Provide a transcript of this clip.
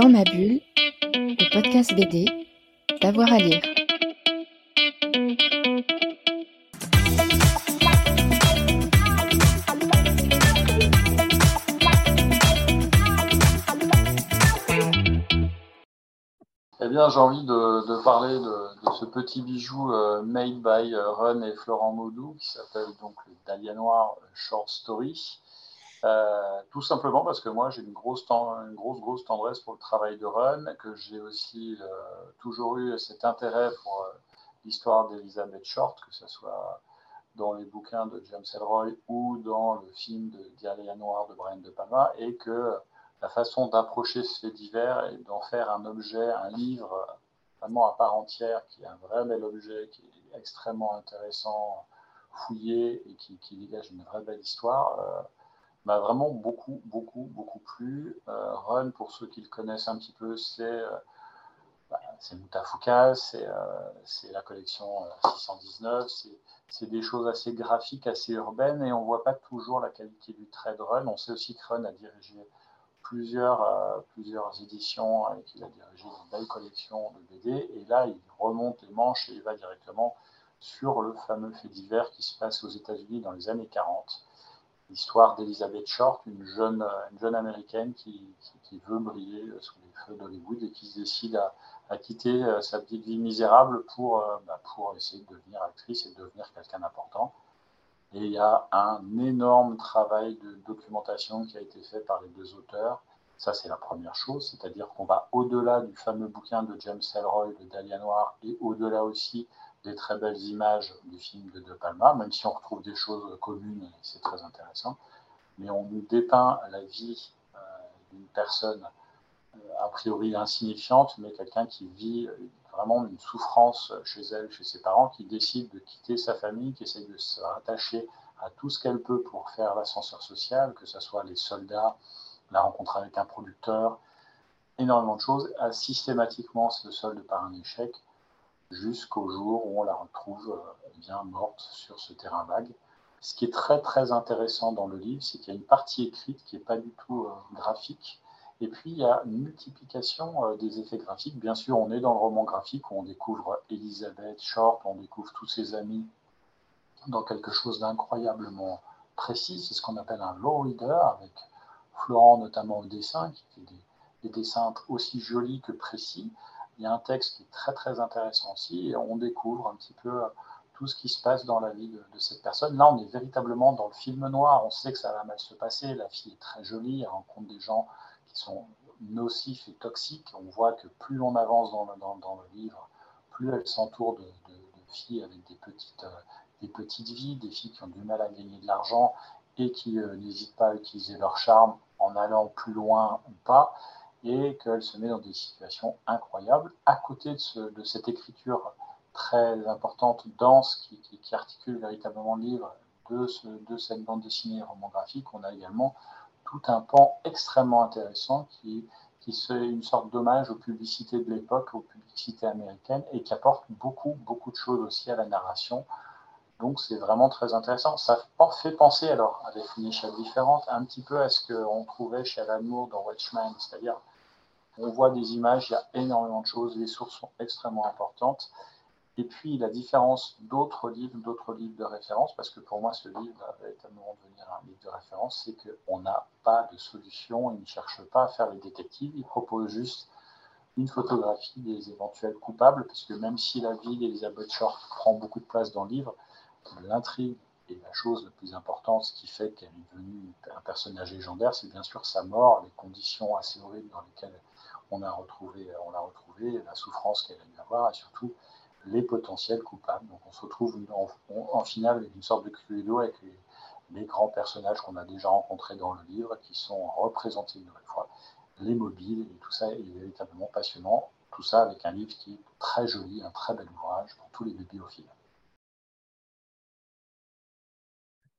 Dans ma bulle, le podcast BD, d'avoir à lire. Eh bien, j'ai envie de, parler de, ce petit bijou euh, made by euh, Run et Florent Maudou qui s'appelle donc le Dahlia Noir Short Story. Euh, tout simplement parce que moi j'ai une grosse, une grosse, grosse tendresse pour le travail de Run, que j'ai aussi toujours eu cet intérêt pour l'histoire d'Elizabeth Short, que ce soit dans les bouquins de James Ellroy ou dans le film de Dahlia Noir de Brian De Palma, et que la façon d'approcher ce fait divers et d'en faire un objet, un livre vraiment à part entière, qui est un vrai bel objet, qui est extrêmement intéressant, fouillé et qui, dégage une vraie belle histoire, euh, m'a vraiment beaucoup, beaucoup, beaucoup plu. Euh, Run, pour ceux qui le connaissent un petit peu, c'est euh, bah, Mutafuka, c'est la collection 619, c'est des choses assez graphiques, assez urbaines, et on ne voit pas toujours la qualité du trait de Run. On sait aussi que Run a dirigé plusieurs, euh, plusieurs éditions et qu'il a dirigé une belle collection de BD. Et là, il remonte les manches et il va directement sur le fameux fait divers qui se passe aux États-Unis dans les années 40. L'histoire d'Elizabeth Short, une jeune, une jeune américaine qui, veut briller sous les feux d'Hollywood et qui se décide à, quitter euh, sa petite vie misérable pour, euh, bah, pour essayer de devenir actrice et de devenir quelqu'un d'important. Et il y a un énorme travail de documentation qui a été fait par les deux auteurs. Ça, c'est la première chose, c'est-à-dire qu'on va au-delà du fameux bouquin de James Ellroy, de Dahlia Noir, et au-delà aussi des très belles images du film de De Palma, même si on retrouve des choses communes, c'est très intéressant. Mais on nous dépeint la vie euh, d'une personne euh, a priori insignifiante, mais quelqu'un qui vit vraiment une souffrance chez elle, chez ses parents, qui décide de quitter sa famille, qui essaie de se rattacher à tout ce qu'elle peut pour faire l'ascenseur social, que ce soit les soldats, la rencontre avec un producteur, énormément de choses, a systématiquement se solde par un échec jusqu'au jour où on la retrouve euh, bien morte sur ce terrain vague. Ce qui est très très intéressant dans le livre, c'est qu'il y a une partie écrite qui n'est pas du tout euh, graphique, et puis, il y a une multiplication euh, des effets graphiques. Bien sûr, on est dans le roman graphique où on découvre Elizabeth Short, on découvre tous ses amis dans quelque chose d'incroyablement précis. C'est ce qu'on appelle un low reader, avec Florent notamment au dessin, qui fait des, dessins aussi jolis que précis. Il y a un texte qui est très très intéressant aussi, et on découvre un petit peu euh, tout ce qui se passe dans la vie de, cette personne. Là, on est véritablement dans le film noir. On sait que ça va mal se passer. La fille est très jolie, elle rencontre des gens qui sont nocifs et toxiques. On voit que plus on avance dans le, livre, plus elle s'entoure de, filles avec des petites, euh, des petites vies, des filles qui ont du mal à gagner de l'argent et qui euh, n'hésitent pas à utiliser leur charme en allant plus loin ou pas, et qu'elle se met dans des situations incroyables. À côté de, cette écriture très importante, dense, qui, articule véritablement le livre de, ce, de cette bande dessinée roman graphique, on a également tout un pan extrêmement intéressant qui, est une sorte d'hommage aux publicités de l'époque, aux publicités américaines, et qui apporte beaucoup, beaucoup de choses aussi à la narration. Donc c'est vraiment très intéressant. Ça fait penser, alors, avec une échelle différente, un petit peu à ce qu'on trouvait chez Alan Moore dans Watchmen, c'est-à-dire on voit des images, il y a énormément de choses, les sources sont extrêmement importantes. Et puis la différence d'autres livres, d'autres livres de référence, parce que pour moi ce livre va véritablement devenir un livre de référence, c'est qu'on n'a pas de solution, il ne cherche pas à faire les détectives, il propose juste une photographie des éventuels coupables, parce que même si la vie d'Elizabeth Short prend beaucoup de place dans le livre, l'intrigue et la chose la plus importante, ce qui fait qu'elle est devenue un personnage légendaire, c'est bien sûr sa mort, les conditions assez horribles dans lesquelles on l'a retrouvé, la souffrance qu'elle a dû avoir, et surtout les potentiels coupables. Donc on se retrouve en, finale avec une sorte de cluedo avec les, grands personnages qu'on a déjà rencontrés dans le livre, qui sont représentés une nouvelle fois, les mobiles, et tout ça est véritablement passionnant. Tout ça avec un livre qui est très joli, un très bel ouvrage pour tous les bibliophiles.